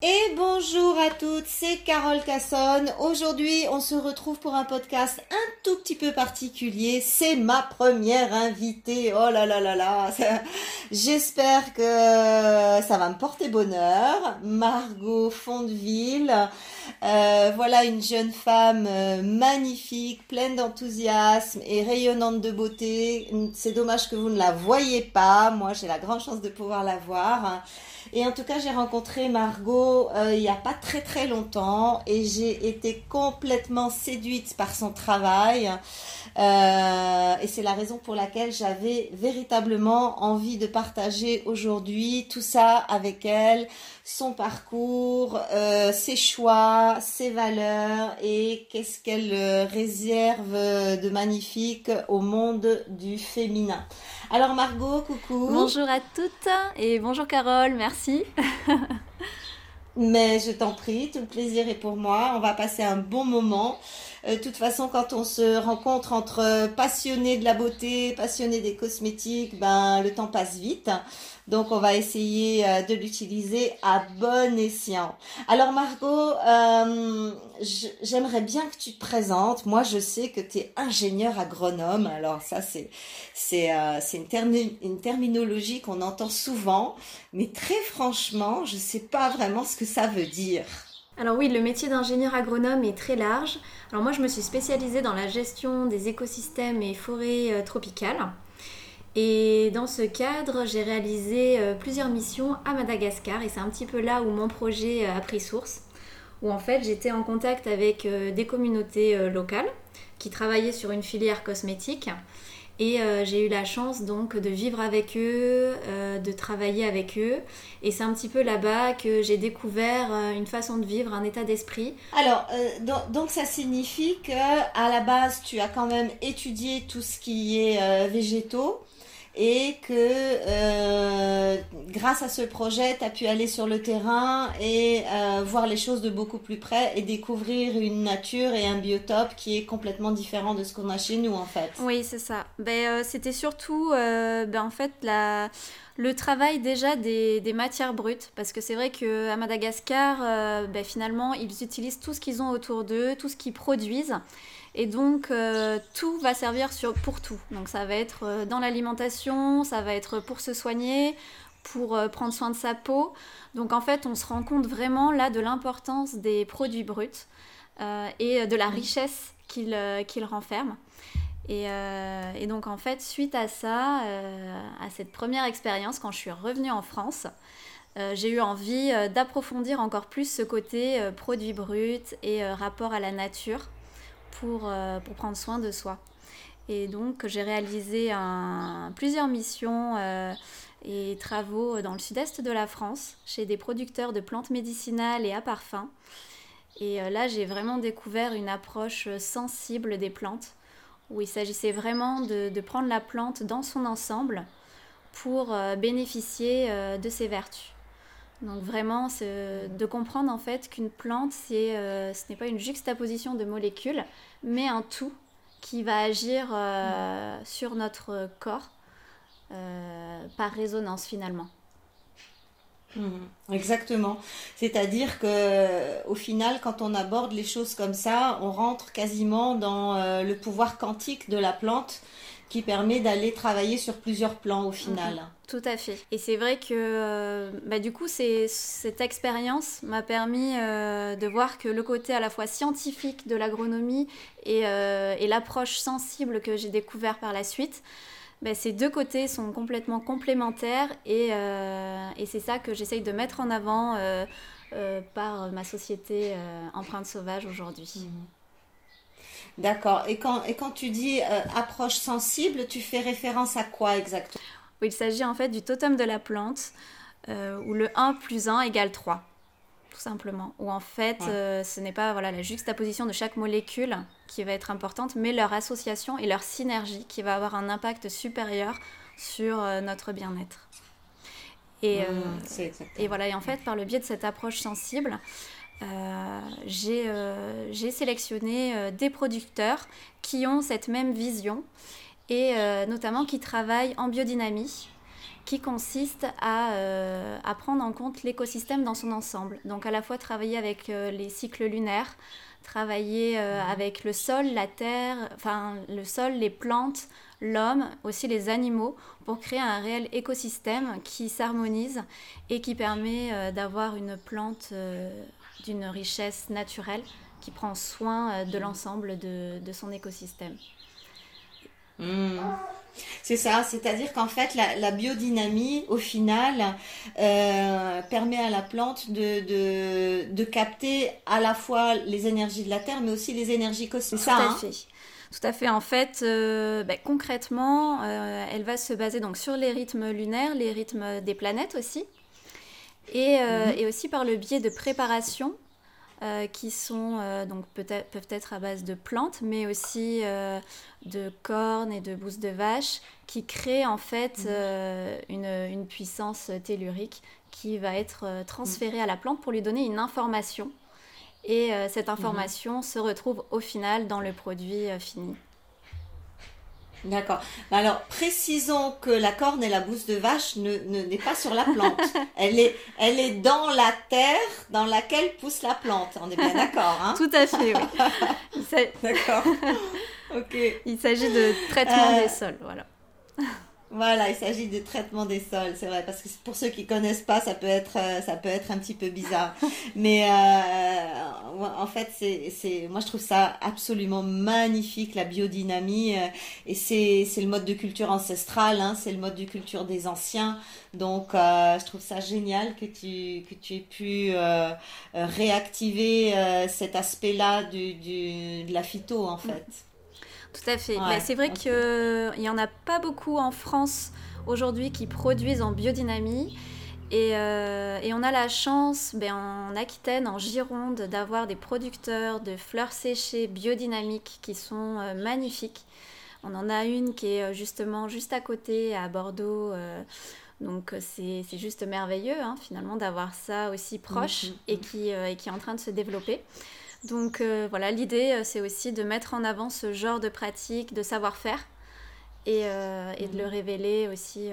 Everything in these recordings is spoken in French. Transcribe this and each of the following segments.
Et bonjour à toutes, c'est Carole Cassonne. Aujourd'hui, on se retrouve pour un podcast un tout petit peu particulier. C'est ma première invitée. Oh là là là là. J'espère que ça va me porter bonheur. Margot Fondeville. Euh, voilà une jeune femme euh, magnifique, pleine d'enthousiasme et rayonnante de beauté. C'est dommage que vous ne la voyez pas. Moi, j'ai la grande chance de pouvoir la voir. Et en tout cas, j'ai rencontré Margot euh, il n'y a pas très très longtemps et j'ai été complètement séduite par son travail. Euh, et c'est la raison pour laquelle j'avais véritablement envie de partager aujourd'hui tout ça avec elle, son parcours, euh, ses choix, ses valeurs et qu'est-ce qu'elle réserve de magnifique au monde du féminin. Alors Margot, coucou. Bonjour à toutes et bonjour Carole, merci. Mais je t'en prie, tout le plaisir est pour moi. On va passer un bon moment. Euh, de toute façon, quand on se rencontre entre passionnés de la beauté, passionnés des cosmétiques, ben le temps passe vite. Donc, on va essayer euh, de l'utiliser à bon escient. Alors, Margot, euh, j'aimerais bien que tu te présentes. Moi, je sais que tu es ingénieur agronome. Alors, ça, c'est c'est une, terminologie qu'on entend souvent, mais très franchement, je ne sais pas vraiment ce que ça veut dire. Alors oui, le métier d'ingénieur agronome est très large. Alors moi, je me suis spécialisée dans la gestion des écosystèmes et forêts euh, tropicales. Et dans ce cadre, j'ai réalisé euh, plusieurs missions à Madagascar et c'est un petit peu là où mon projet euh, a pris source, où en fait j'étais en contact avec des communautés locales qui travaillaient sur une filière cosmétique et euh, j'ai eu la chance donc de vivre avec eux, euh, de travailler avec eux. Et c'est un petit peu là-bas que j'ai découvert euh, une façon de vivre, un état d'esprit. Alors, donc, ça signifie que à la base, tu as quand même étudié tout ce qui est végétaux et que euh, grâce à ce projet, tu as pu aller sur le terrain et euh, voir les choses de beaucoup plus près et découvrir une nature et un biotope qui est complètement différent de ce qu'on a chez nous en fait. Oui, c'est ça. Ben, euh, C'était surtout ben, en fait la le travail déjà des, des, matières brutes, parce que c'est vrai qu'à Madagascar, ben, finalement, ils utilisent tout ce qu'ils ont autour d'eux, tout ce qu'ils produisent. Et donc, euh, tout va servir pour tout. Donc, ça va être euh, dans l'alimentation, ça va être pour se soigner, pour euh, prendre soin de sa peau. Donc, en fait, on se rend compte vraiment là de l'importance des produits bruts et de la richesse qu'ils renferment. Et, et, donc, en fait, suite à ça, à cette première expérience, quand je suis revenue en France, j'ai eu envie d'approfondir encore plus ce côté produits bruts et rapport à la nature pour, euh, pour prendre soin de soi. Et donc j'ai réalisé plusieurs missions euh, et travaux dans le sud-est de la France chez des producteurs de plantes médicinales et à parfum. Et euh, là j'ai vraiment découvert une approche sensible des plantes où il s'agissait vraiment de, prendre la plante dans son ensemble pour bénéficier de ses vertus. Donc vraiment, de comprendre en fait qu'une plante, c'est, euh, ce n'est pas une juxtaposition de molécules, mais un tout qui va agir euh, sur notre corps euh, par résonance finalement. Mhm. exactement. C'est-à-dire que au final, quand on aborde les choses comme ça, on rentre quasiment dans le pouvoir quantique de la plante qui permet d'aller travailler sur plusieurs plans au final. Mhm. Tout à fait. Et c'est vrai que euh, bah, du coup, cette expérience m'a permis euh, de voir que le côté à la fois scientifique de l'agronomie et, euh, l'approche sensible que j'ai découvert par la suite, bah, ces deux côtés sont complètement complémentaires et, c'est ça que j'essaye de mettre en avant par ma société Empreinte Sauvage aujourd'hui. D'accord. Et quand, tu dis approche sensible, tu fais référence à quoi exactement? Il s'agit en fait du totem de la plante, euh, où le 1 plus 1 égale 3, tout simplement. Où en fait, euh, ce n'est pas voilà, la juxtaposition de chaque molécule qui va être importante, mais leur association et leur synergie qui va avoir un impact supérieur sur notre bien-être. Et, mmh, et voilà, et en fait, par le biais de cette approche sensible, euh, euh, j'ai sélectionné euh, des producteurs qui ont cette même vision et notamment qui travaillent en biodynamie, qui consiste à, à prendre en compte l'écosystème dans son ensemble. Donc à la fois travailler avec les cycles lunaires, travailler avec le sol, la terre, enfin le sol, les plantes, l'homme, aussi les animaux, pour créer un réel écosystème qui s'harmonise et qui permet euh, d'avoir une plante euh, d'une richesse naturelle qui prend soin euh, de l'ensemble de, son écosystème. Hmm. C'est ça, c'est-à-dire qu'en fait, la, biodynamie, au final, permet à la plante de, de, capter à la fois les énergies de la Terre, mais aussi les énergies cosmiques. Tout à hein fait. Tout à fait. En fait, euh, bah, concrètement, euh, elle va se baser donc sur les rythmes lunaires, les rythmes des planètes aussi, et, euh, mhm. aussi par le biais de préparation qui sont donc peut-être peuvent être à base de plantes, mais aussi de cornes et de bousses de vache, qui créent en fait mhm. une, puissance tellurique qui va être transférée à la plante pour lui donner une information et euh, cette information se retrouve au final dans le produit euh, fini. D'accord. Alors, précisons que la corne et la bouse de vache ne, n'est pas sur la plante. elle, est, elle est dans la terre dans laquelle pousse la plante. On est bien d'accord, hein? Tout à fait, oui. D'accord. Ok. Il s'agit de traitement euh, des sols, voilà. Voilà, il s'agit de traitement des sols, c'est vrai, parce que pour ceux qui connaissent pas, ça peut être, euh, ça peut être un petit peu bizarre. Mais euh, en fait, c'est, c'est, moi je trouve ça absolument magnifique la biodynamie, euh, et c'est, c'est le mode de culture ancestrale, hein, c'est le mode de culture des anciens. Donc, je trouve ça génial que tu, que tu aies pu réactiver cet aspect-là du, du, de la phyto en fait. Tout à fait. c'est vrai qu'il n'y en a pas beaucoup en France aujourd'hui qui produisent en biodynamie. Et, euh, et, on a la chance ben, en Aquitaine, en Gironde, d'avoir des producteurs de fleurs séchées biodynamiques qui sont euh, magnifiques. On en a une qui est euh, justement juste à côté, à Bordeaux. donc c'est juste merveilleux hein, finalement d'avoir ça aussi proche et, mm. qui, et qui est en train de se développer. Donc euh, voilà, l'idée, euh, c'est aussi de mettre en avant ce genre de pratique, de savoir-faire, et, euh, de le mhm. révéler aussi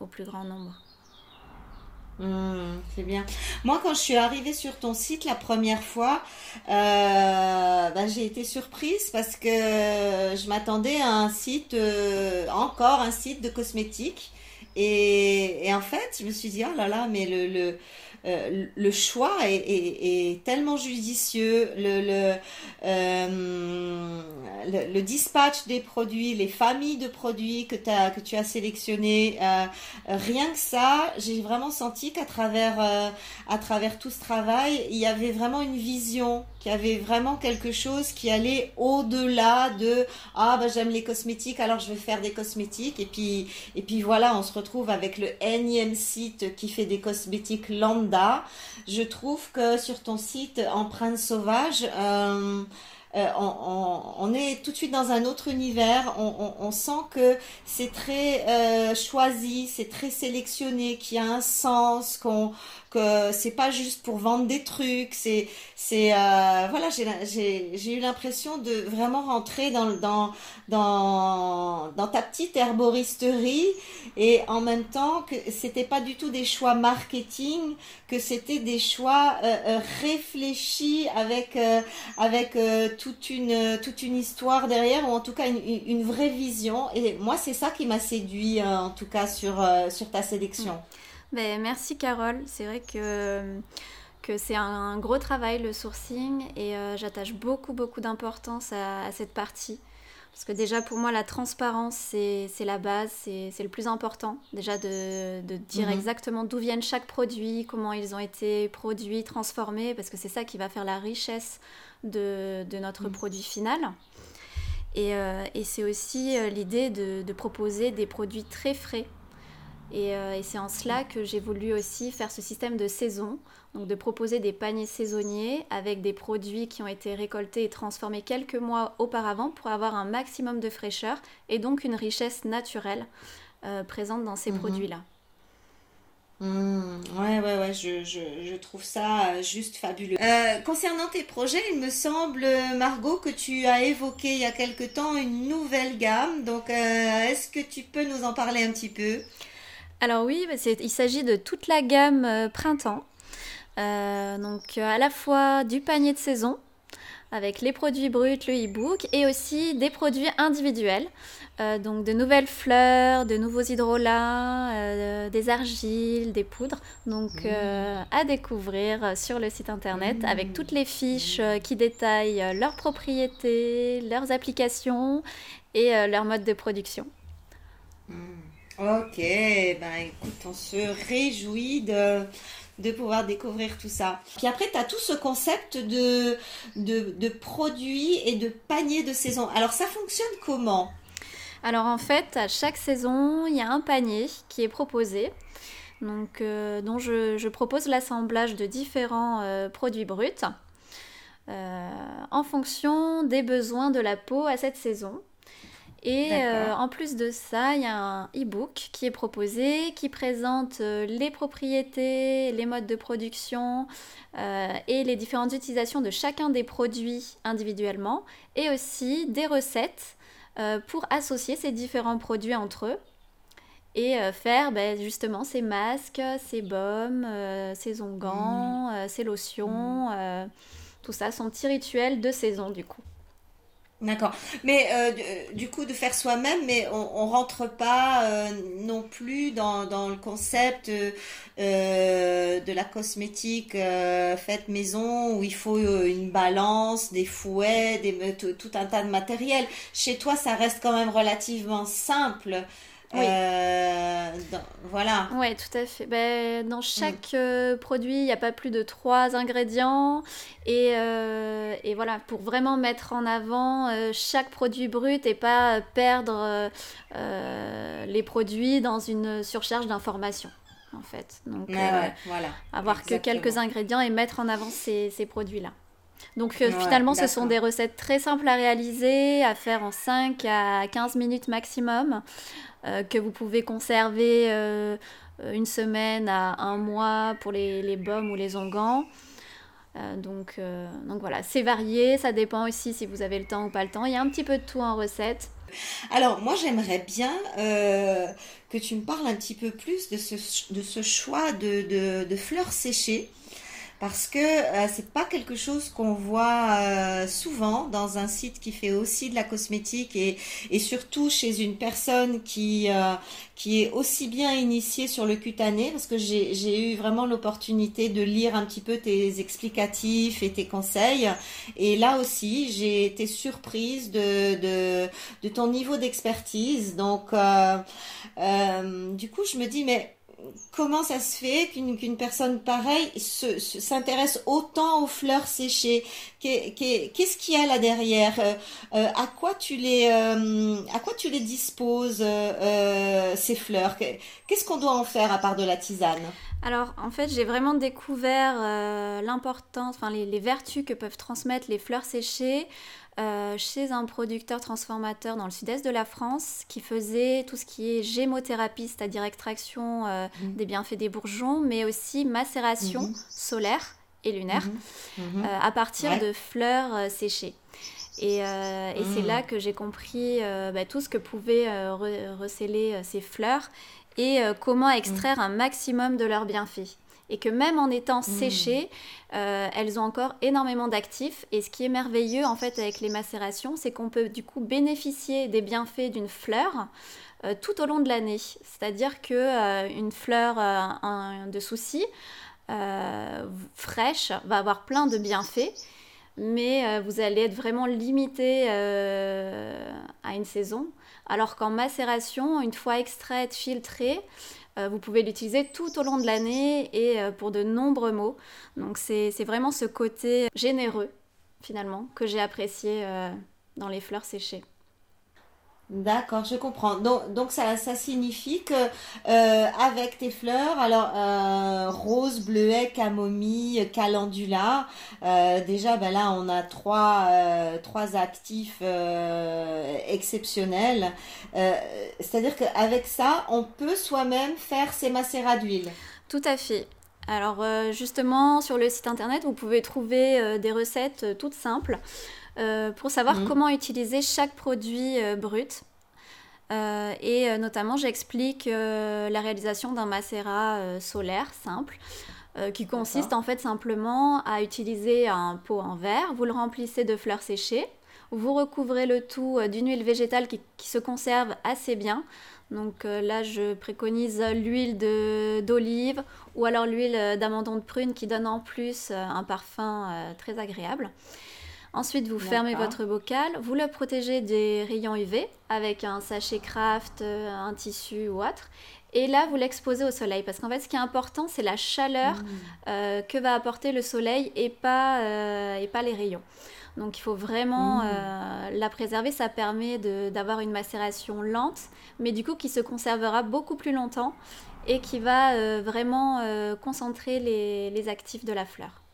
au plus grand nombre. Hmm, c'est bien. Moi, quand je suis arrivée sur ton site la première fois, bah, j'ai été surprise parce que je m'attendais à un site, encore un site de cosmétiques. Et, en fait, je me suis dit, oh là là, mais le euh, le choix est, tellement judicieux, le, euh, le, dispatch des produits, les familles de produits que tu as sélectionnés, euh, rien que ça, j'ai vraiment senti qu'à travers, à travers tout ce travail, il y avait vraiment une vision, qu'il y avait vraiment quelque chose qui allait au-delà de ah bah j'aime les cosmétiques alors je vais faire des cosmétiques et puis et puis voilà on se retrouve avec le énième site qui fait des cosmétiques lambda je trouve que sur ton site Empreinte Sauvage, euh, euh, on, est tout de suite dans un autre univers. On, sent que c'est très euh, choisi, c'est très sélectionné, qu'il y a un sens, qu'on que c'est pas juste pour vendre des trucs. C'est c'est voilà, j'ai eu l'impression de vraiment rentrer dans dans dans dans ta petite herboristerie et en même temps que c'était pas du tout des choix marketing, que c'était des choix euh, euh, réfléchis avec euh, avec toute une toute une histoire derrière ou en tout cas une, une vraie vision. Et moi, c'est ça qui m'a séduit en tout cas sur sur ta sélection. Ben, merci Carole. C'est vrai que que c'est un, gros travail le sourcing et j'attache beaucoup beaucoup d'importance à, à, cette partie. Parce que déjà, pour moi, la transparence, c'est la base, c'est le plus important. Déjà, de, de dire mhm. exactement d'où viennent chaque produit, comment ils ont été produits, transformés, parce que c'est ça qui va faire la richesse de, de notre mhm. produit final. Et, euh, et c'est aussi euh, l'idée de, de, proposer des produits très frais. Et, euh, et c'est en cela que j'ai voulu aussi faire ce système de saison donc de proposer des paniers saisonniers avec des produits qui ont été récoltés et transformés quelques mois auparavant pour avoir un maximum de fraîcheur et donc une richesse naturelle euh, présente dans ces mhm. produits-là. Mmh, ouais, ouais, ouais, je, je, je, trouve ça euh, juste fabuleux. Euh, concernant tes projets, il me semble, Margot, que tu as évoqué il y a quelque temps une nouvelle gamme. Donc, est-ce que tu peux nous en parler un petit peu? Alors oui, il s'agit de toute la gamme printemps. donc à la fois du panier de saison, avec les produits bruts, le e-book, et aussi des produits individuels. Euh, donc de nouvelles fleurs, de nouveaux hydrolats, euh, des argiles, des poudres. Donc mmh. euh, à découvrir sur le site internet mmh. avec toutes les fiches qui détaillent leurs propriétés, leurs applications et leur mode de production. Ok, ben écoute, on se réjouit de de pouvoir découvrir tout ça. Puis après, tu as tout ce concept de, de, produits et de paniers de saison. Alors, ça fonctionne comment? Alors, en fait, à chaque saison, il y a un panier qui est proposé. Donc, euh, dont je, propose l'assemblage de différents euh, produits bruts euh, en fonction des besoins de la peau à cette saison. Et euh, en plus de ça, il y a un e-book qui est proposé, qui présente euh, les propriétés, les modes de production euh, et les différentes utilisations de chacun des produits individuellement, et aussi des recettes pour associer ces différents produits entre eux et faire ben, justement ces masques, ces baumes, ces onguents, mmh. ces lotions, mmh. tout ça, son petit rituel de saison du coup. D'accord. Mais euh, du coup, de faire soi-même, mais on, rentre pas euh, non plus dans, le concept euh, de la cosmétique faite maison où il faut une balance, des fouets, des, tout un tas de matériel. Chez toi, ça reste quand même relativement simple. Oui. Euh, voilà. Oui, tout à fait. Ben, dans chaque mm. euh, produit, il n'y a pas plus de trois ingrédients. Et, euh, et, voilà, pour vraiment mettre en avant chaque produit brut et pas perdre les produits dans une surcharge d'informations. En fait. Donc, voilà. avoir que quelques ingrédients et mettre en avant ces, ces produits-là. Donc finalement, ce sont des recettes très simples à réaliser, à faire en 5 à 15 minutes maximum. Euh, que vous pouvez conserver euh, une semaine à un mois pour les, les baumes ou les onguents. Euh, donc, donc voilà, c'est varié, ça dépend aussi si vous avez le temps ou pas le temps. Il y a un petit peu de tout en recette. Alors moi j'aimerais bien que tu me parles un petit peu plus de ce, de ce choix de, de, de fleurs séchées parce que euh, c'est pas quelque chose qu'on voit euh, souvent dans un site qui fait aussi de la cosmétique et, et surtout chez une personne qui euh, qui est aussi bien initiée sur le cutané. Parce que j'ai eu vraiment l'opportunité de lire un petit peu tes explicatifs et tes conseils. Et là aussi j'ai été surprise de, de, de ton niveau d'expertise. Donc du coup je me dis mais comment ça se fait qu'une personne pareille s'intéresse autant aux fleurs séchées? Qu'est-ce qu'il y a là derrière? Euh, euh, À quoi tu les euh, à quoi tu les disposes ces fleurs? Qu'est-ce qu'on doit en faire à part de la tisane? Alors en fait j'ai vraiment découvert l'importance, enfin les, vertus que peuvent transmettre les fleurs séchées euh, chez un producteur transformateur dans le sud-est de la France qui faisait tout ce qui est gémothérapie, c'est-à-dire extraction euh, mhm. des bienfaits des bourgeons, mais aussi macération mhm. solaire et lunaire mhm. Euh, à partir de fleurs séchées. Et, c'est là que j'ai compris bah, tout ce que pouvaient receler ces fleurs et comment extraire un maximum de leurs bienfaits et que même en étant mmh. séchées, euh, elles ont encore énormément d'actifs. Et ce qui est merveilleux en fait avec les macérations, c'est qu'on peut du coup bénéficier des bienfaits d'une fleur euh, tout au long de l'année. C'est-à-dire que euh, une fleur de souci fraîche va avoir plein de bienfaits mais vous allez être vraiment limité à une saison. Alors qu'en macération, une fois extraite, filtrée, vous pouvez l'utiliser tout au long de l'année et euh, pour de nombreux mots. Donc c'est vraiment ce côté généreux finalement que j'ai apprécié euh, dans les fleurs séchées. D'accord, je comprends. Donc, ça, signifie que euh, avec tes fleurs, alors euh, rose, bleuet, camomille, calendula, euh, déjà ben là on a trois actifs exceptionnels. C'est-à-dire qu'avec ça, on peut soi-même faire ses macérats d'huile. Tout à fait. Alors justement sur le site internet, vous pouvez trouver des recettes toutes simples. Euh, pour savoir mhm. comment utiliser chaque produit euh, brut. et notamment, j'explique la réalisation d'un macérat solaire simple. qui consiste en fait simplement à utiliser un pot en verre, vous le remplissez de fleurs séchées, vous recouvrez le tout d'une huile végétale qui, se conserve assez bien. Donc là, je préconise l'huile d'olive ou alors l'huile d'amandon de prune qui donne en plus un parfum très agréable. Ensuite, vous fermez votre bocal, vous le protégez des rayons UV avec un sachet craft, euh, un tissu ou autre. Et là, vous l'exposez au soleil parce qu'en fait, ce qui est important, c'est la chaleur mmh. euh, que va apporter le soleil et pas, euh, et pas les rayons. Donc, il faut vraiment mmh. la préserver. Ça permet d'avoir une macération lente, mais du coup, qui se conservera beaucoup plus longtemps et qui va vraiment concentrer les, les actifs de la fleur.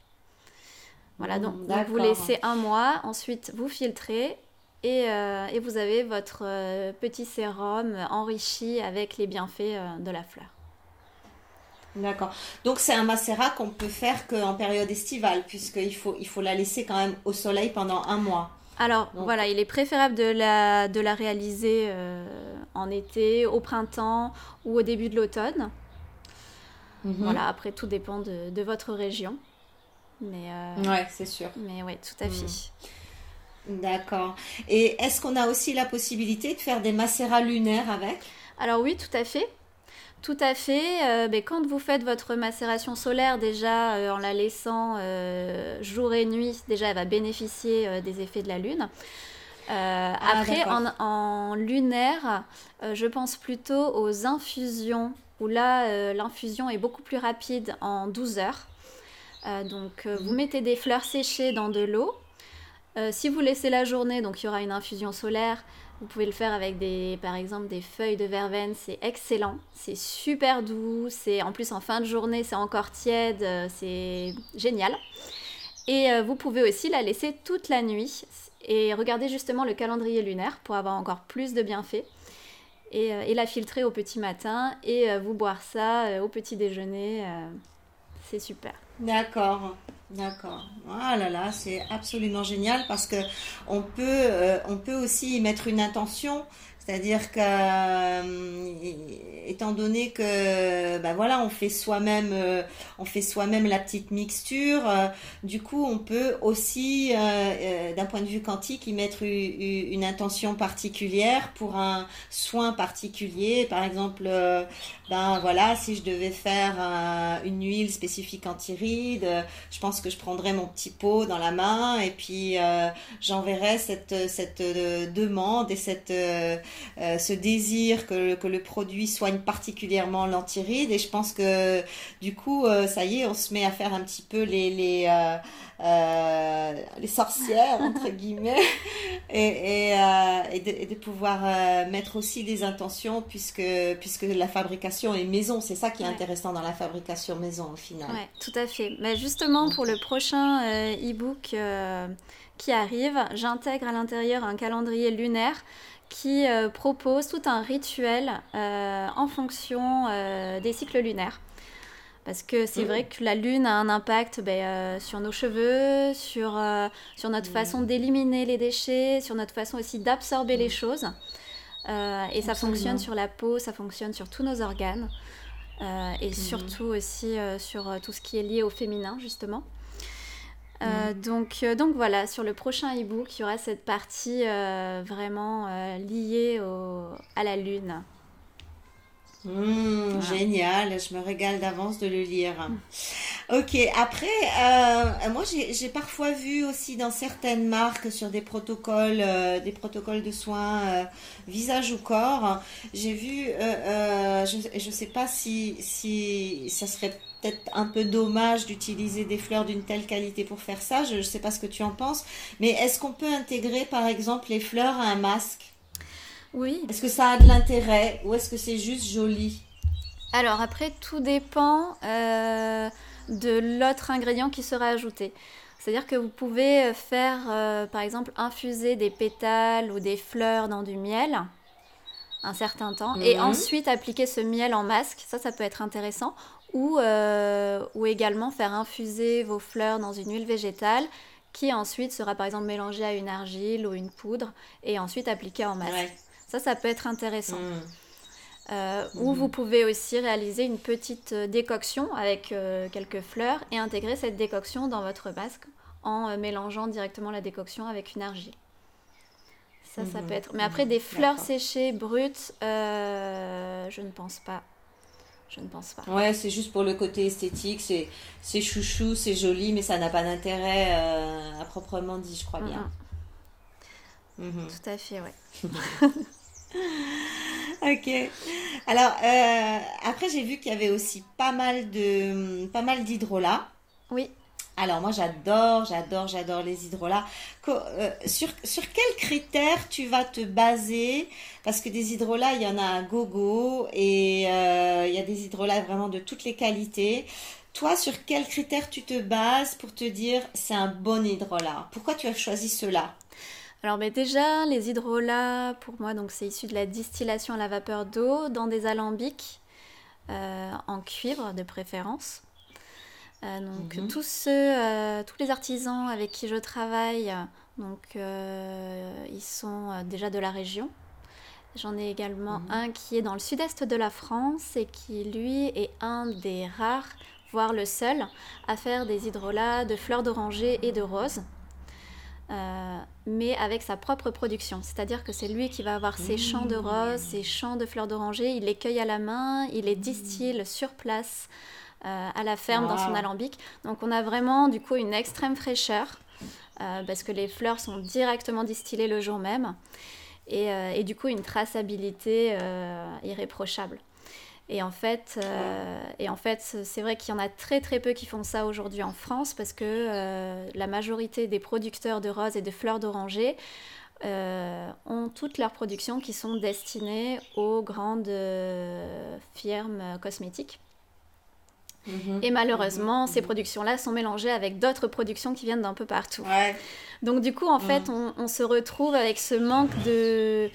Voilà, donc, vous laissez un mois, ensuite vous filtrez et, euh, et vous avez votre euh, petit sérum enrichi avec les bienfaits euh, de la fleur. D'accord. Donc c'est un macérat qu'on peut faire qu'en période estivale, puisqu'il faut, il faut la laisser quand même au soleil pendant un mois. Alors voilà, il est préférable de la, de la réaliser en été, au printemps ou au début de l'automne. Mhm. Voilà, après tout dépend de, de votre région. Mais, euh, ouais, c'est sûr. Mais oui, tout à fait. Hmm. D'accord. Et est-ce qu'on a aussi la possibilité de faire des macérats lunaires avec? Alors oui, tout à fait. Tout à fait. Euh, ben, quand vous faites votre macération solaire, déjà euh, en la laissant jour et nuit, déjà elle va bénéficier des effets de la lune. Ah, après, en, en, lunaire, je pense plutôt aux infusions, où là, l'infusion est beaucoup plus rapide en 12 heures. Euh, donc, euh, vous mettez des fleurs séchées dans de l'eau. Euh, si vous laissez la journée, donc il y aura une infusion solaire. Vous pouvez le faire avec des, par exemple, des feuilles de verveine. C'est excellent. C'est super doux. C'est en plus en fin de journée, c'est encore tiède. C'est génial. Et vous pouvez aussi la laisser toute la nuit et regarder justement le calendrier lunaire pour avoir encore plus de bienfaits. Et, et la filtrer au petit matin et vous boire ça au petit déjeuner. c'est super. D'accord, d'accord. Ah là là, c'est absolument génial parce que on peut, euh, on peut aussi y mettre une intention c'est-à-dire que, euh, étant donné que, ben voilà, on fait soi-même, euh, on fait soi-même la petite mixture. Euh, du coup, on peut aussi, d'un point de vue quantique, y mettre une, intention particulière pour un soin particulier. Par exemple, ben voilà, si je devais faire une huile spécifique anti-rides, je pense que je prendrais mon petit pot dans la main et puis j'enverrais cette cette demande et cette euh, ce désir que, que, le produit soigne particulièrement l'antiride. Et je pense que du coup, euh, ça y est, on se met à faire un petit peu les, les, euh, les sorcières, entre guillemets, et, et, et, de, pouvoir mettre aussi des intentions puisque, puisque la fabrication est maison. C'est ça qui est intéressant dans la fabrication maison au final. Oui, tout à fait. Mais justement, pour le prochain e-book qui arrive, j'intègre à l'intérieur un calendrier lunaire qui euh, propose tout un rituel euh, en fonction euh, des cycles lunaires. Parce que c'est vrai que la lune a un impact ben, sur nos cheveux, sur, sur notre façon d'éliminer les déchets, sur notre façon aussi d'absorber les choses. et ça fonctionne sur la peau, ça fonctionne sur tous nos organes. et surtout aussi sur tout ce qui est lié au féminin, justement. Euh, mm. donc, euh, donc voilà, sur le prochain e-book, il y aura cette partie euh, vraiment liée à la lune. Mm, génial, je me régale d'avance de le lire. Mm. Ok, après, moi j'ai parfois vu aussi dans certaines marques sur des protocoles, des protocoles de soins visage ou corps, j'ai vu, je ne sais pas si, si ça serait peut-être un peu dommage d'utiliser des fleurs d'une telle qualité pour faire ça. Je ne sais pas ce que tu en penses. Mais est-ce qu'on peut intégrer, par exemple, les fleurs à un masque? Oui. Est-ce que ça a de l'intérêt ou est-ce que c'est juste joli? Alors après, tout dépend euh, de l'autre ingrédient qui sera ajouté. C'est-à-dire que vous pouvez faire, euh, par exemple, infuser des pétales ou des fleurs dans du miel un certain temps et mhm. ensuite appliquer ce miel en masque. Ça, ça peut être intéressant ou, euh, ou également faire infuser vos fleurs dans une huile végétale qui ensuite sera par exemple mélangée à une argile ou une poudre et ensuite appliquée en masque. Ça, ça peut être intéressant. Mm. Euh, ou vous pouvez aussi réaliser une petite décoction avec quelques fleurs et intégrer cette décoction dans votre masque en mélangeant directement la décoction avec une argile. Ça, ça mhm. peut être. Mais après, des fleurs séchées brutes, euh, je ne pense pas. Je ne pense pas. Ouais, c'est juste pour le côté esthétique. C'est, c'est chouchou, c'est joli, mais ça n'a pas d'intérêt euh, à proprement dit, je crois bien. Mhm. Tout à fait, ouais. ok. Alors, euh, après, j'ai vu qu'il y avait aussi pas mal, de, pas mal d'hydrolats. Oui. Alors moi j'adore, j'adore, j'adore les hydrolats. Euh, sur, sur quels critères tu vas te baser? Parce que des hydrolats, il y en a un gogo et euh, il y a des hydrolats vraiment de toutes les qualités. Toi, sur quels critères tu te bases pour te dire c'est un bon hydrolat? Pourquoi tu as choisi cela? Alors mais déjà, les hydrolats, pour moi, c'est issu de la distillation à la vapeur d'eau dans des alambics euh, en cuivre de préférence. Euh, donc mhm. tous ceux, euh, tous les artisans avec qui je travaille, donc euh, ils sont déjà de la région. J'en ai également mhm. un qui est dans le sud-est de la France et qui lui est un des rares, voire le seul, à faire des hydrolats de fleurs d'oranger et de roses. mais avec sa propre production. C'est-à-dire que c'est lui qui va avoir ses champs de roses, ses champs de fleurs d'oranger, il les cueille à la main, il les distille sur place à la ferme dans son alambic. Donc on a vraiment du coup une extrême fraîcheur euh, parce que les fleurs sont directement distillées le jour même et, euh, et du coup une traçabilité irréprochable. Et en fait, et en fait c'est vrai qu'il y en a très très peu qui font ça aujourd'hui en France parce que la majorité des producteurs de roses et de fleurs d'oranger ont toutes leurs productions qui sont destinées aux grandes firmes cosmétiques. Mhm. Et malheureusement, mhm. ces productions-là sont mélangées avec d'autres productions qui viennent d'un peu partout. Donc du coup, en mhm. fait, on, se retrouve avec ce manque de,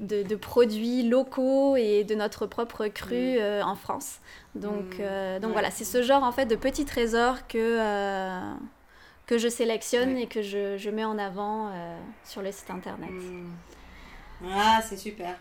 de, produits locaux et de notre propre cru euh, en France. Donc, euh, donc voilà, c'est ce genre en fait de petits trésors que, euh, que je sélectionne et que je, je, mets en avant sur le site internet. Ah, c'est super.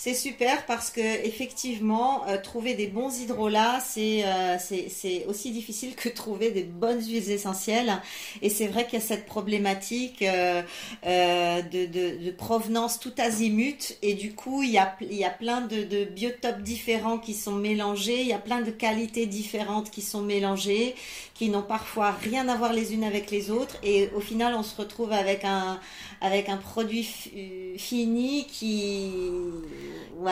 C'est super parce que effectivement, euh, trouver des bons hydrolats, c'est euh, c'est aussi difficile que trouver des bonnes huiles essentielles. Et c'est vrai qu'il y a cette problématique euh, de, provenance tout azimut. Et du coup, il y a, plein de, biotopes différents qui sont mélangés. Il y a plein de qualités différentes qui sont mélangées, qui n'ont parfois rien à voir les unes avec les autres. Et au final, on se retrouve avec un produit fini qui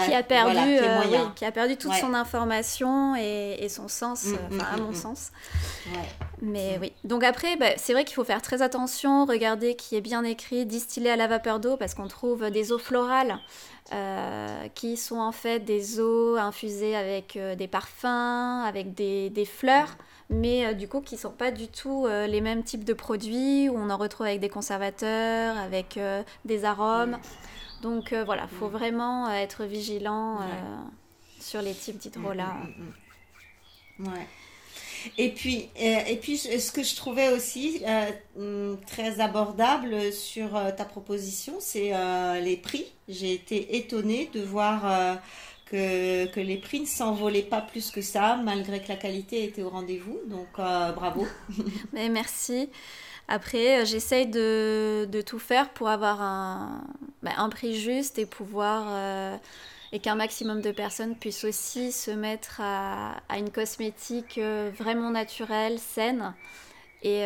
qui a perdu euh, qui a perdu toute son information et, son sens mm, euh, mm, à mon mm, sens. Mais oui. Donc après bah, c'est vrai qu'il faut faire très attention regarder qui est bien écrit distillé à la vapeur d'eau parce qu'on trouve des eaux florales euh, qui sont en fait des eaux infusées avec des parfums avec des, des fleurs mais du coup qui ne sont pas du tout les mêmes types de produits où on en retrouve avec des conservateurs avec des arômes donc euh, voilà, il faut vraiment euh, être vigilant euh, sur les types d'hydrolats. Mm, mm, mm, ouais. Et puis, et puis, ce que je trouvais aussi très abordable sur ta proposition, c'est les prix. J'ai été étonnée de voir que, que, les prix ne s'envolaient pas plus que ça, malgré que la qualité était au rendez-vous. Donc, bravo. Mais merci. Après, euh, j'essaye de, de, tout faire pour avoir un, bah, un prix juste et pouvoir. Euh, et qu'un maximum de personnes puissent aussi se mettre à, à une cosmétique euh, vraiment naturelle, saine et,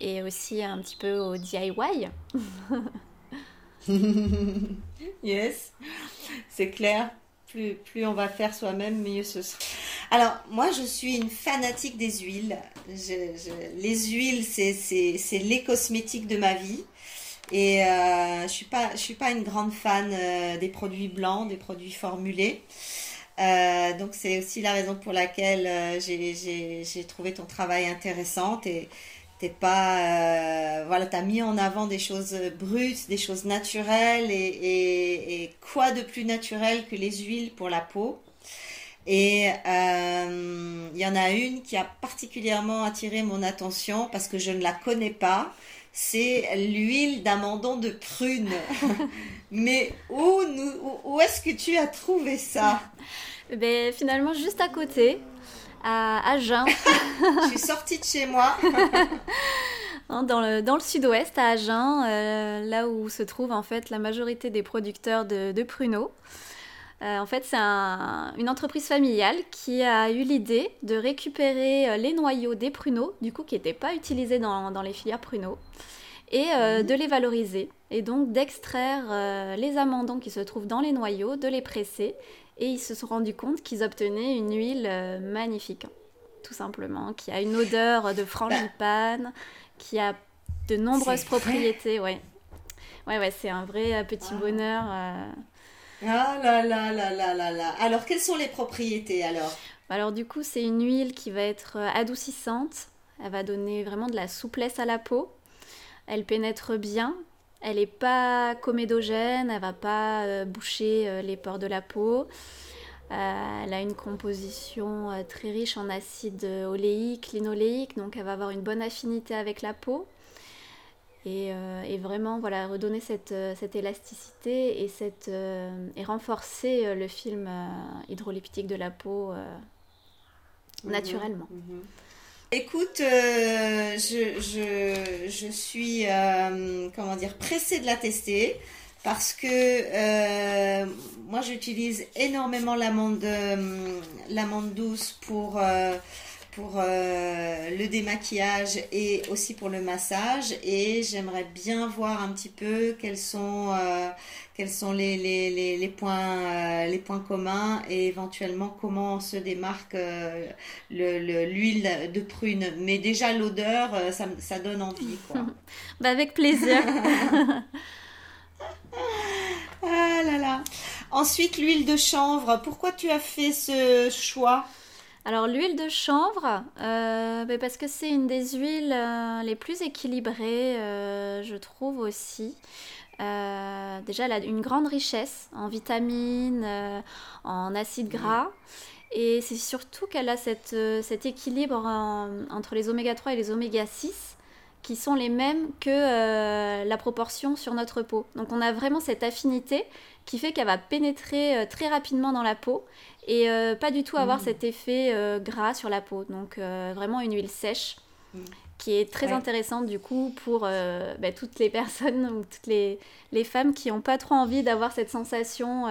et aussi un petit peu au DIY. yes, c'est clair plus, plus on va faire soi-même, mieux ce sera. Alors, moi, je suis une fanatique des huiles. les huiles, c'est les cosmétiques de ma vie. Et euh, je suis pas, je suis pas une grande fan euh, des produits blancs, des produits formulés. Euh, donc c'est aussi la raison pour laquelle j'ai trouvé ton travail intéressant et t'es pas euh, voilà t'as mis en avant des choses brutes des choses naturelles et, et, quoi de plus naturel que les huiles pour la peau Et euh, il y en a une qui a particulièrement attiré mon attention parce que je ne la connais pas. C'est l'huile d'amandon de prune. Mais où, où est-ce que tu as trouvé ça? Ben, Finalement, juste à côté, à Agen. je suis sortie de chez moi. Hein, dans le, dans le sud-ouest, à Agen, euh, là où se trouve en fait la majorité des producteurs de, de pruneaux. Euh, en fait, c'est une entreprise familiale qui a eu l'idée de récupérer euh, les noyaux des pruneaux, du coup qui n'étaient pas utilisés dans, dans, les filières pruneaux, et mhm. de les valoriser. Et donc d'extraire les amandons qui se trouvent dans les noyaux, de les presser. Et ils se sont rendus compte qu'ils obtenaient une huile magnifique, tout simplement, qui a une odeur de frangipane, qui a de nombreuses propriétés. Ouais, ouais, ouais c'est un vrai euh, petit ah. bonheur. Euh. Ah là là là là là là. Alors, quelles sont les propriétés alors? Alors, du coup, c'est une huile qui va être euh, adoucissante. Elle va donner vraiment de la souplesse à la peau. Elle pénètre bien. Elle n'est pas comédogène. Elle va pas boucher les pores de la peau. Euh, elle a une composition euh, très riche en acide oléique, linoléique, donc elle va avoir une bonne affinité avec la peau. Et, euh, vraiment, voilà, redonner cette, élasticité et, cette, et renforcer le film hydroliptique de la peau mhm. naturellement. Mhm. Écoute, je, je, suis comment dire pressée de la tester parce que euh, moi j'utilise énormément l'amande euh, l'amande douce pour euh, pour le démaquillage et aussi pour le massage et j'aimerais bien voir un petit peu quels sont quels sont les, les, les, points les points communs et éventuellement comment se démarque l'huile de prune mais déjà l'odeur ça, ça donne envie quoi. bah avec plaisir ah là là. Ensuite, l'huile de chanvre. Pourquoi tu as fait ce choix? Alors l'huile de chanvre, euh, ben, parce que c'est une des huiles euh, les plus équilibrées, euh, je trouve aussi. déjà, elle a une grande richesse en vitamines, en acides gras. Et c'est surtout qu'elle a cette, cet équilibre entre les oméga 3 et les oméga 6 qui sont les mêmes que la proportion sur notre peau. Donc on a vraiment cette affinité qui fait qu'elle va pénétrer euh, très rapidement dans la peau et euh, pas du tout avoir mmh. cet effet gras sur la peau. Donc vraiment une huile sèche mmh. qui est très intéressante du coup pour bah, toutes les personnes ou toutes les, les femmes qui n'ont pas trop envie d'avoir cette sensation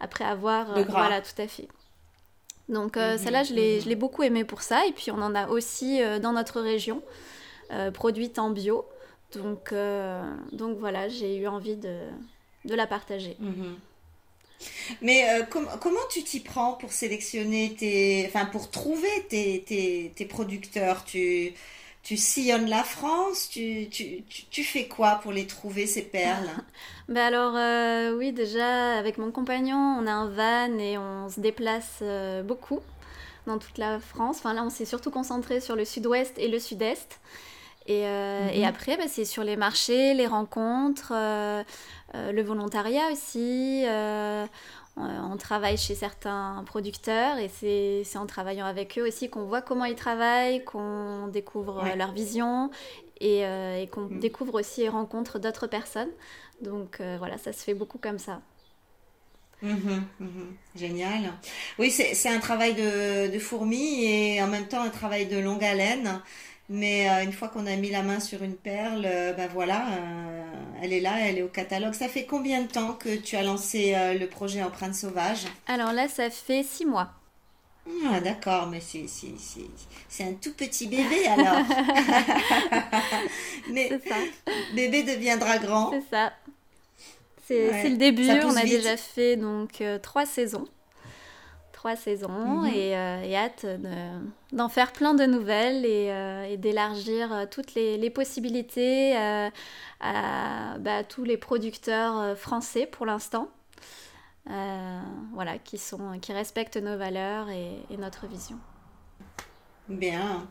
après avoir... voilà, tout à fait. Donc mmh, celle-là, je l'ai beaucoup aimée pour ça. Et puis on en a aussi dans notre région. Euh, produite en bio. Donc, euh, donc voilà, j'ai eu envie de, de la partager. Mhm. Mais euh, comment tu t'y prends pour sélectionner tes... Enfin, pour trouver tes, tes, tes producteurs? Tu, tu sillonnes la France? Tu, tu, tu, fais quoi pour les trouver, ces perles? Ben Alors, oui, déjà, avec mon compagnon, on a un van et on se déplace beaucoup dans toute la France. Enfin, là, on s'est surtout concentré sur le sud-ouest et le sud-est. Et, euh, et mhm. après, bah, c'est sur les marchés, les rencontres, euh, euh, le volontariat aussi. on travaille chez certains producteurs et c'est en travaillant avec eux aussi qu'on voit comment ils travaillent, qu'on découvre leur vision et, et qu'on mhm. découvre aussi et rencontre d'autres personnes. Donc voilà, ça se fait beaucoup comme ça. Mhm, Génial. Oui, c'est un travail de, de fourmi et en même temps un travail de longue haleine. Mais euh, une fois qu'on a mis la main sur une perle, ben voilà, euh, elle est là, elle est au catalogue. Ça fait combien de temps que tu as lancé le projet Empreinte Sauvage? Alors là, ça fait six mois. Ah, d'accord, mais c'est un tout petit bébé alors. mais ça. bébé deviendra grand. C'est ça. C'est le début. On a déjà fait donc trois saisons trois saisons mhm. euh, et, hâte d'en faire plein de nouvelles et, euh, d'élargir euh, toutes les, possibilités à, bah, tous les producteurs français pour l'instant. voilà, qui, sont, qui respectent nos valeurs et, notre vision. Bien.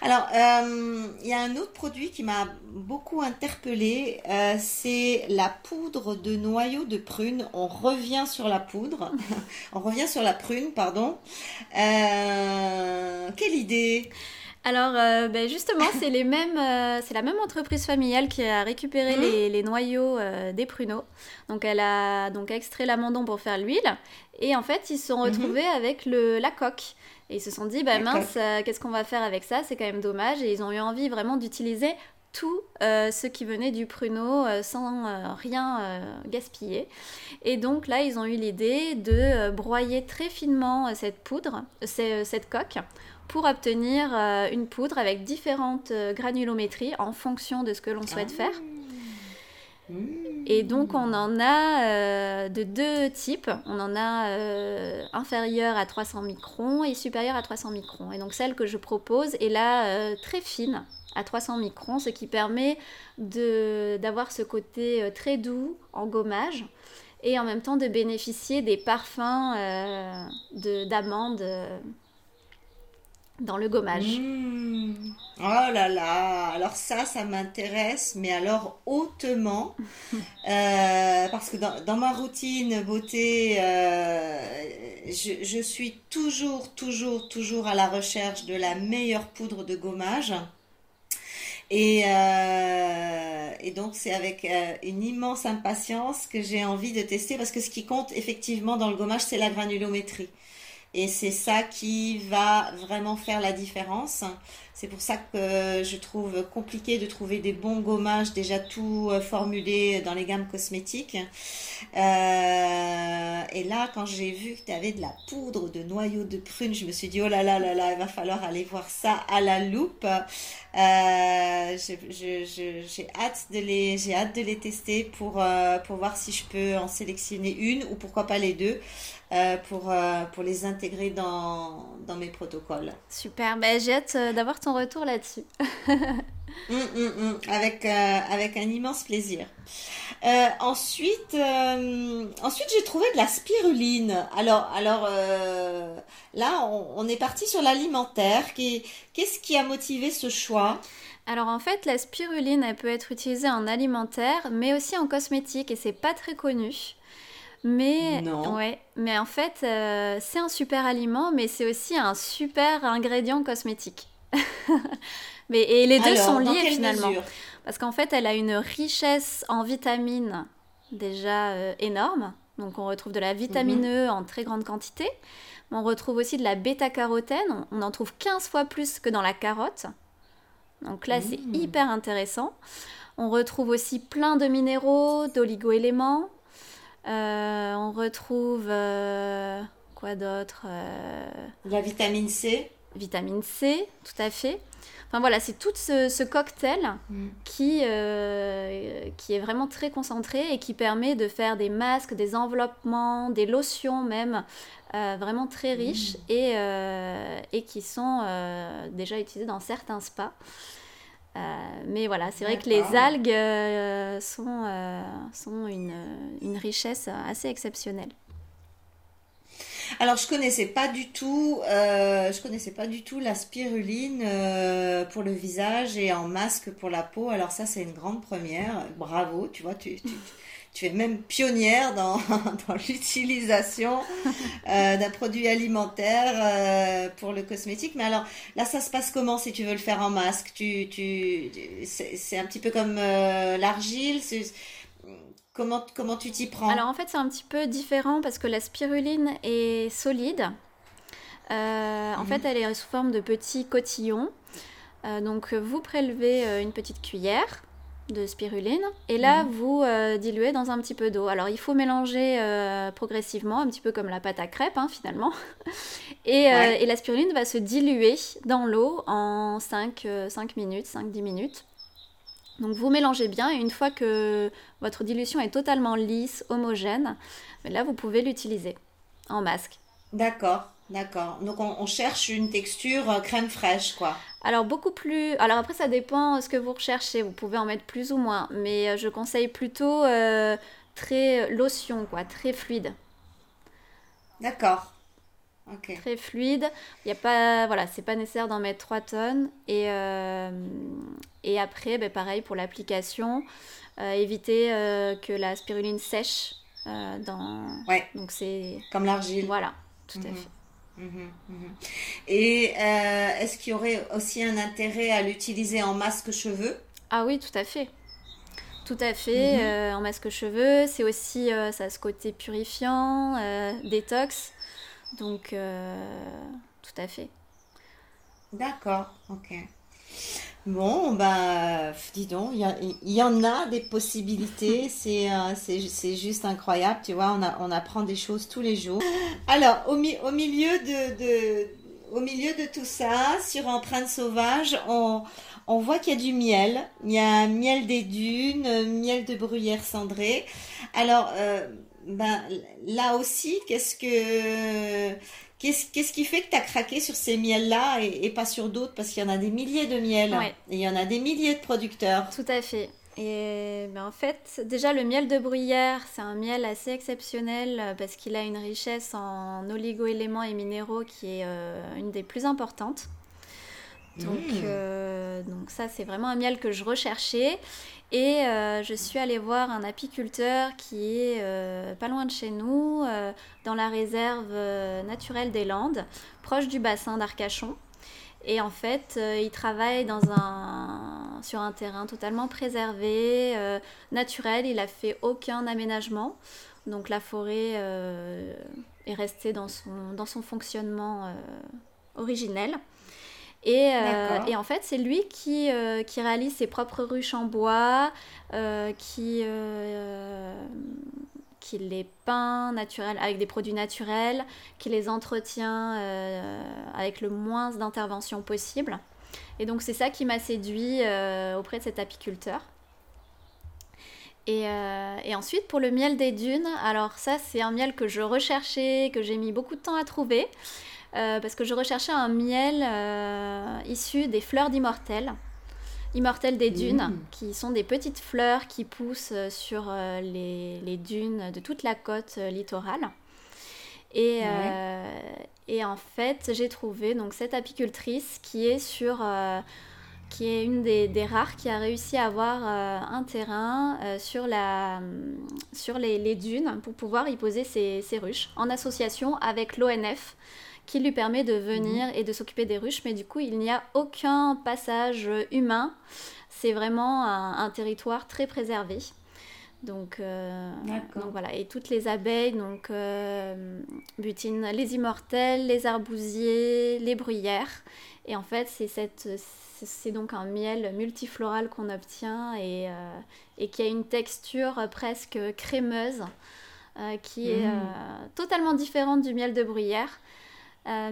Alors, euh, il y a un autre produit qui m'a beaucoup interpellée, euh, c'est la poudre de noyau de prune. On revient sur la poudre, on revient sur la prune, pardon. Euh, quelle idée? Alors, ben justement, c'est les mêmes, c'est la même entreprise familiale qui a récupéré mmh. les, les, noyaux des pruneaux. Donc, elle a donc extrait l'amandon pour faire l'huile, et en fait, ils se sont mmh. retrouvés avec le, la coque. Et ils se sont dit, bah mince, euh, qu'est-ce qu'on va faire avec ça? C'est quand même dommage. Et ils ont eu envie vraiment d'utiliser tout euh, ce qui venait du pruneau euh, sans rien gaspiller. Et donc là, ils ont eu l'idée de broyer très finement cette poudre, cette coque, pour obtenir une poudre avec différentes granulométries en fonction de ce que l'on souhaite ah. faire. Et donc on en a euh, de deux types. On en a euh, inférieur à 300 microns et supérieur à 300 microns. Et donc celle que je propose est là euh, très fine à 300 microns, ce qui permet d'avoir ce côté très doux en gommage et en même temps de bénéficier des parfums d'amandes dans le gommage. Mmh. Oh là là, alors ça, ça m'intéresse, mais alors hautement, euh, parce que dans, ma routine beauté, euh, je, suis toujours, toujours, toujours à la recherche de la meilleure poudre de gommage. Et, euh, et donc c'est avec une immense impatience que j'ai envie de tester, parce que ce qui compte effectivement dans le gommage, c'est la granulométrie. Et c'est ça qui va vraiment faire la différence. C'est pour ça que je trouve compliqué de trouver des bons gommages déjà tout euh, formulés dans les gammes cosmétiques. Euh, et là, quand j'ai vu que tu avais de la poudre de noyau de prune, je me suis dit, oh là là là là, il va falloir aller voir ça à la loupe. Euh, j'ai hâte de les, hâte de les tester pour, pour voir si je peux en sélectionner une ou pourquoi pas les deux. Pour, pour les intégrer dans, dans mes protocoles. Super, ben, j'ai hâte d'avoir retour là-dessus. Hum, hum, hum. avec, avec un immense plaisir. ensuite, ensuite j'ai trouvé de la spiruline. Alors, alors là, on, on, est parti sur l'alimentaire. Qu'est-ce qui a motivé ce choix? Alors en fait, la spiruline, elle peut être utilisée en alimentaire, mais aussi en cosmétique, et c'est pas très connu. Mais, Ouais, mais en fait, euh, c'est un super aliment, mais c'est aussi un super ingrédient cosmétique. mais, et les deux sont liés finalement. Parce qu'en fait, elle a une richesse en vitamines déjà euh, énorme. Donc on retrouve de la vitamine mhm. E en très grande quantité. On retrouve aussi de la bêta-carotène. On en trouve 15 fois plus que dans la carotte. Donc là, c'est mmh. hyper intéressant. On retrouve aussi plein de minéraux, d'oligo-éléments, euh, on retrouve euh, quoi d'autre La vitamine C. Vitamine C, tout à fait. Enfin voilà, c'est tout ce, cocktail mm. qui, qui est vraiment très concentré et qui permet de faire des masques, des enveloppements, des lotions même, vraiment très mm. riches et, et qui sont déjà utilisés dans certains spas. Euh, mais voilà, c'est vrai que les algues euh, sont, euh, sont une, une, richesse assez exceptionnelle. Alors je connaissais pas du tout, je connaissais pas du tout la spiruline pour le visage et en masque pour la peau. Alors ça c'est une grande première. Bravo, tu vois, tu, tu, tu es même pionnière dans, dans l'utilisation euh, d'un produit alimentaire euh, pour le cosmétique. Mais alors là, ça se passe comment si tu veux le faire en masque? Tu, tu, C'est un petit peu comme euh, l'argile Comment, comment tu t'y prends? Alors en fait, c'est un petit peu différent parce que la spiruline est solide. En mhm. fait, elle est sous forme de petits cotillons. donc vous prélevez une petite cuillère de spiruline. Et là, mhm. vous euh, diluez dans un petit peu d'eau. Alors, il faut mélanger euh, progressivement, un petit peu comme la pâte à crêpes, hein, finalement. et, euh, et, la spiruline va se diluer dans l'eau en 5, 5 minutes, 5-10 minutes. Donc, vous mélangez bien et une fois que votre dilution est totalement lisse, homogène, là, vous pouvez l'utiliser en masque. D'accord. D'accord. Donc on, cherche une texture euh, crème fraîche, quoi. Alors beaucoup plus. Alors après ça dépend ce que vous recherchez. Vous pouvez en mettre plus ou moins, mais euh, je conseille plutôt euh, très lotion, quoi, très fluide. D'accord. Très fluide. Il y a pas, voilà, c'est pas nécessaire d'en mettre 3 tonnes. Et, et après, ben, pareil pour l'application, éviter que la spiruline sèche dans. Ouais. Donc c'est. Comme l'argile. Voilà, tout à Mhm. fait. Mhm, mhm. Et euh, est-ce qu'il y aurait aussi un intérêt à l'utiliser en masque cheveux? Ah oui, tout à fait. Tout à fait. Euh, en masque cheveux, c'est aussi euh, ça a ce côté purifiant, euh, détox. Donc, euh, tout à fait. D'accord, ok. Bon, bah, dis donc, il y, en a des possibilités, c'est euh, c'est, juste incroyable, tu vois, on, a- on apprend des choses tous les jours. Alors, au, mi- au milieu de, de- au milieu de tout ça, sur Empreinte Sauvage, on, on voit qu'il y a du miel. Il y a miel des dunes, miel de bruyère cendrée. Alors, euh, ben, là aussi, qu'est-ce que... Qu'est-ce, qu'est-ce qui fait que tu as craqué sur ces miels-là et, et pas sur d'autres? Parce qu'il y en a des milliers de miels. Ouais. Et il y en a des milliers de producteurs. Tout à fait. Et ben, en fait, déjà le miel de bruyère, c'est un miel assez exceptionnel euh, parce qu'il a une richesse en oligo-éléments et minéraux qui est euh, une des plus importantes. Donc, Mm. euh, donc ça, c'est vraiment un miel que je recherchais. Et euh, je suis allée voir un apiculteur qui est euh, pas loin de chez nous, dans la réserve naturelle des Landes, proche du bassin d'Arcachon. Et en fait, il travaille dans un, sur un terrain totalement préservé, naturel. Il a fait aucun aménagement. Donc la forêt est restée dans son, dans son fonctionnement originel. Et, euh, et en fait, c'est lui qui, euh, qui réalise ses propres ruches en bois, euh, qui, euh, qui les peint naturel, avec des produits naturels, qui les entretient avec le moins d'intervention possible. Et donc, c'est ça qui m'a séduit auprès de cet apiculteur. Et, et ensuite, pour le miel des dunes, alors ça, c'est un miel que je recherchais, que j'ai mis beaucoup de temps à trouver, euh, parce que je recherchais un miel euh, issu des fleurs d'immortelles. Immortelles des dunes, Mm. qui sont des petites fleurs qui poussent euh, sur les, les dunes de toute la côte littorale. Et, Ouais. euh, et en fait, j'ai trouvé donc cette apicultrice qui est sur, euh, qui est une des, des rares qui a réussi à avoir euh, un terrain sur, la, sur les, les dunes pour pouvoir y poser ses, ses ruches en association avec l'ONF qui lui permet de venir et de s'occuper des ruches, mais du coup, il n'y a aucun passage humain. C'est vraiment un, un territoire très préservé. Donc, euh, donc voilà, et toutes les abeilles donc, euh, butinent les immortels, les arbousiers, les bruyères. Et en fait, c'est cette, c'est- c'est donc un miel multifloral qu'on obtient et, euh, et qui a une texture presque crémeuse, qui est euh, totalement différente du miel de bruyère,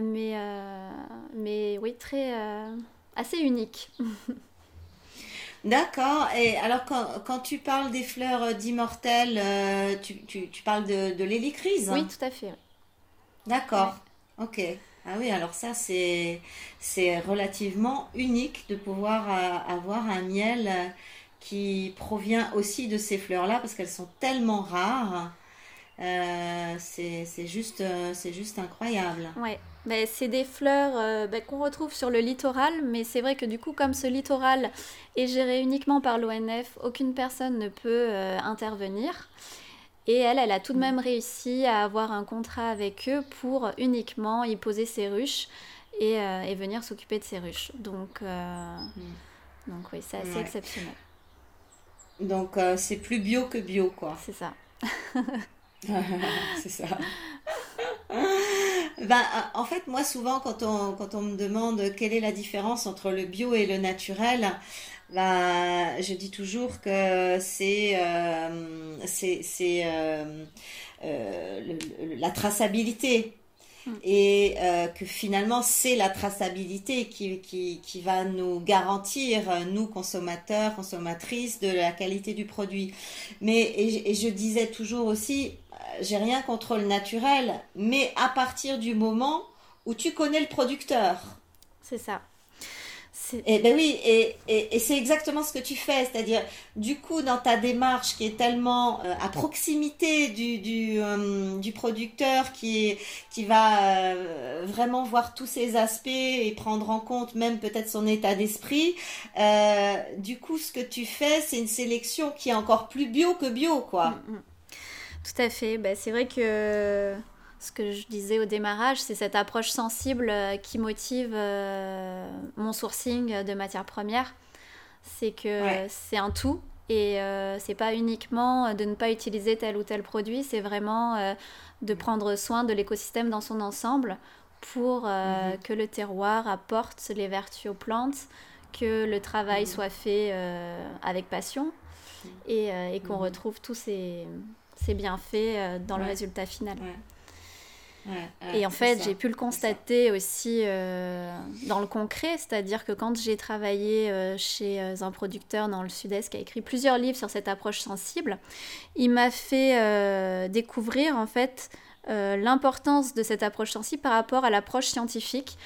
mais, euh, mais oui, très, euh, assez unique. D'accord. Et alors, quand, quand tu parles des fleurs d'immortelles, euh, tu, tu, tu parles de, de? Oui, tout à fait. D'accord. Ok. Ah oui, alors ça, c'est, c'est relativement unique de pouvoir euh, avoir un miel euh, qui provient aussi de ces fleurs-là parce qu'elles sont tellement rares. Euh, c'est, juste, euh, c'est juste incroyable. Ouais, ben, c'est des fleurs euh, ben, qu'on retrouve sur le littoral, mais c'est vrai que du coup, comme ce littoral est géré uniquement par l'ONF, aucune personne ne peut euh, intervenir. Et elle, elle a tout de même réussi à avoir un contrat avec eux pour uniquement y poser ses ruches et, et venir s'occuper de ses ruches. Donc, euh, donc oui, c'est assez Ouais. exceptionnel. Donc, c'est plus bio que bio, quoi. C'est ça. C'est ça. Ben, en fait, moi, souvent, quand on, quand on me demande quelle est la différence entre le bio et le naturel, ben, je dis toujours que c'est euh, euh, euh, la traçabilité. Mm. Et euh, que finalement, c'est la traçabilité qui, qui, qui va nous garantir, nous, consommateurs, consommatrices, de la qualité du produit. Mais, et, je- et je disais toujours aussi, j'ai rien contre le naturel, mais à partir du moment où tu connais le producteur. C'est ça. Et ben oui, et, et, c'est exactement ce que tu fais, c'est-à-dire du coup dans ta démarche qui est tellement euh, à proximité du du, euh, du producteur qui est, qui va euh, vraiment voir tous ses aspects et prendre en compte même peut-être son état d'esprit. du coup, ce que tu fais, c'est une sélection qui est encore plus bio que bio, quoi. Mm, mm. Tout à fait. Ben, c'est vrai que ce que je disais au démarrage, c'est cette approche sensible euh, qui motive euh, mon sourcing de matières premières. C'est que c'est un tout et euh, c'est pas uniquement de ne pas utiliser tel ou tel produit, c'est vraiment de prendre soin de l'écosystème dans son ensemble pour mhm. que le terroir apporte les vertus aux plantes, que le travail mhm. soit fait avec passion mhm. et, qu'on retrouve tous ces, ces bienfaits dans le résultat final. Et en fait, j'ai pu le constater aussi euh, dans le concret, c'est-à-dire que quand j'ai travaillé euh, chez euh, un producteur dans le sud-est qui a écrit plusieurs livres sur cette approche sensible, il m'a fait découvrir en fait l'importance de cette approche sensible par rapport à l'approche scientifique.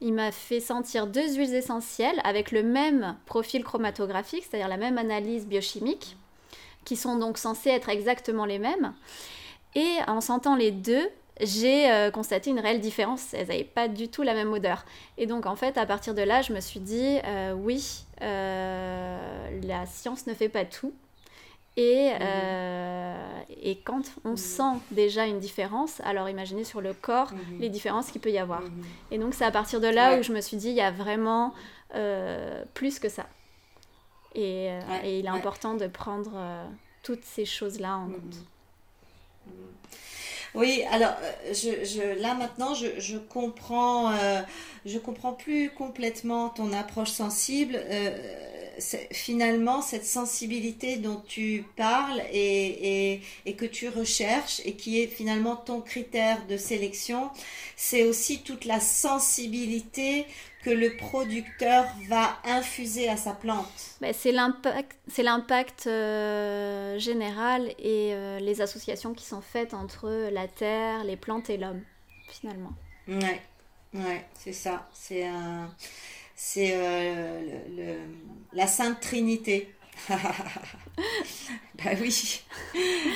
Il m'a fait sentir deux huiles essentielles avec le même profil chromatographique, c'est-à-dire la même analyse biochimique, qui sont donc censées être exactement les mêmes. Et en sentant les deux, j'ai euh, constaté une réelle différence. Elles n'avaient pas du tout la même odeur. Et donc, en fait, à partir de là, je me suis dit, euh, oui, euh, la science ne fait pas tout. Et, mhm. et quand on mhm. sent déjà une différence, alors imaginez sur le corps mhm. les différences qu'il peut y avoir. Et donc, c'est à partir de là où je me suis dit, il y a vraiment plus que ça. Et, et il est important de prendre toutes ces choses-là en compte. Oui, alors euh, je, je, là maintenant je, je comprends, euh, je comprends plus complètement ton approche sensible. Euh, finalement, cette sensibilité dont tu parles et, et, et, que tu recherches et qui est finalement ton critère de sélection, c'est aussi toute la sensibilité que le producteur va infuser à sa plante ben, C'est l'impact, euh, général et euh, les associations qui sont faites entre la terre, les plantes et l'homme, finalement. Ouais, ouais c'est ça. C'est, euh, le, la Sainte Trinité. bah oui,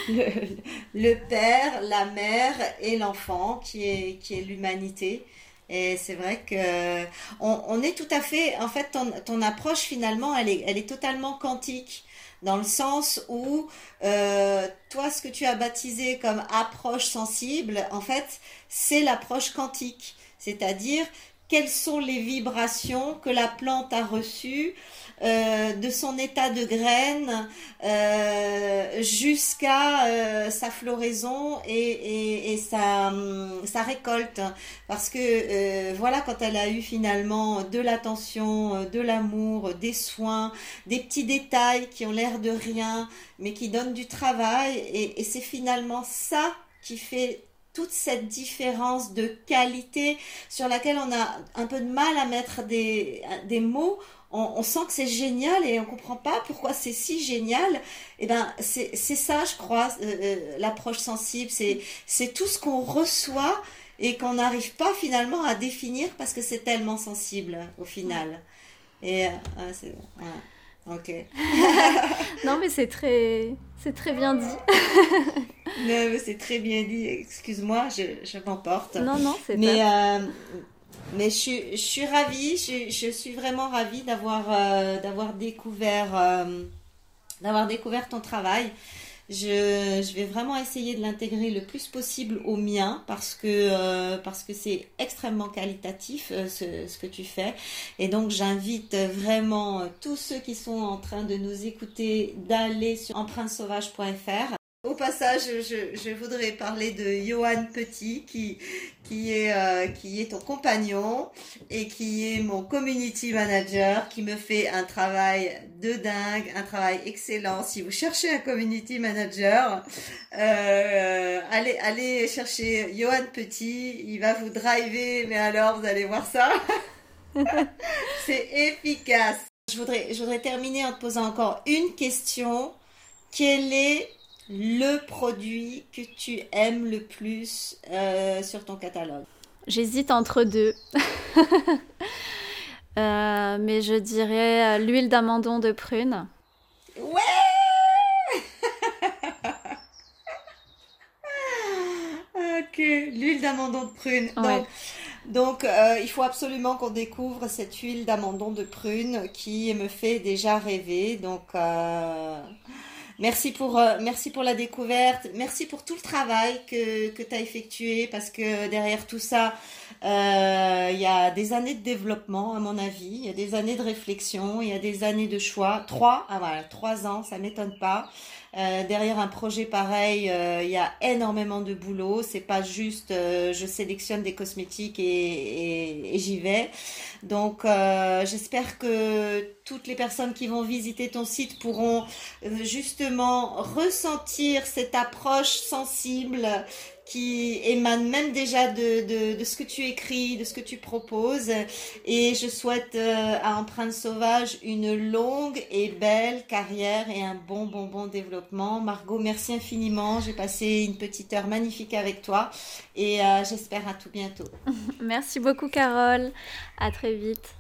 le, le, Père, la Mère et l'enfant qui est, qui est l'humanité. Et c'est vrai que on, on, est tout à fait, en fait, ton, ton approche finalement, elle est, elle est totalement quantique dans le sens où euh, toi, ce que tu as baptisé comme approche sensible, en fait, c'est l'approche quantique, c'est-à-dire quelles sont les vibrations que la plante a reçues euh, de son état de graine euh, jusqu'à euh, sa floraison et, hum, sa, récolte. Parce que voilà, quand elle a eu finalement de l'attention, de l'amour, des soins, des petits détails qui ont l'air de rien, mais qui donnent du travail, et, c'est finalement ça qui fait toute cette différence de qualité sur laquelle on a un peu de mal à mettre des mots on, sent que c'est génial et on comprend pas pourquoi c'est si génial. Et eh ben c'est ça, je crois, euh, euh, l'approche sensible. C'est c'est tout ce qu'on reçoit et qu'on n'arrive pas finalement à définir parce que c'est tellement sensible au final. Et euh, c'est Ok. non, mais c'est très, c'est très bien dit. non, mais c'est très bien dit. Excuse-moi, je, je m'emporte. Non, non, c'est Mais mais je, suis ravie, je, suis vraiment ravie d'avoir euh, euh, d'avoir découvert ton travail. Je, vais vraiment essayer de l'intégrer le plus possible au mien parce que euh, c'est extrêmement qualitatif ce, que tu fais et donc j'invite vraiment tous ceux qui sont en train de nous écouter d'aller sur empruntesauvage.fr au passage, je, je, voudrais parler de Johan Petit, qui, qui, est, euh, qui est ton compagnon et qui est mon community manager, qui me fait un travail de dingue, un travail excellent. Si vous cherchez un community manager, euh, allez, allez chercher Johan Petit, il va vous driver, mais alors vous allez voir ça. C'est efficace. Je voudrais, je voudrais terminer en te posant encore une question. Quelle est le produit que tu aimes le plus euh, sur ton catalogue? J'hésite entre deux. mais je dirais l'huile d'amandon de prune. Ouais Ok, l'huile d'amandon de prune. Donc, euh, il faut absolument qu'on découvre cette huile d'amandon de prune qui me fait déjà rêver. Donc, euh, merci, pour, euh, merci pour la découverte. Merci pour tout le travail que, que tu as effectué parce que derrière tout ça, il y a des années de développement, à mon avis. Il y a des années de réflexion. Il y a des années de choix. Trois, ah voilà, trois ans, ça m'étonne pas. Euh, derrière un projet pareil, euh, il y a énormément de boulot. C'est pas juste euh, je sélectionne des cosmétiques et, et, j'y vais. Donc j'espère que toutes les personnes qui vont visiter ton site pourront justement ressentir cette approche sensible qui émane même déjà de, de, ce que tu écris, de ce que tu proposes. Et je souhaite euh, à Empreinte Sauvage une longue et belle carrière et un bon, bon, bon développement. Margot, merci infiniment. J'ai passé une petite heure magnifique avec toi et euh, j'espère à tout bientôt. merci beaucoup, Carole. À très vite.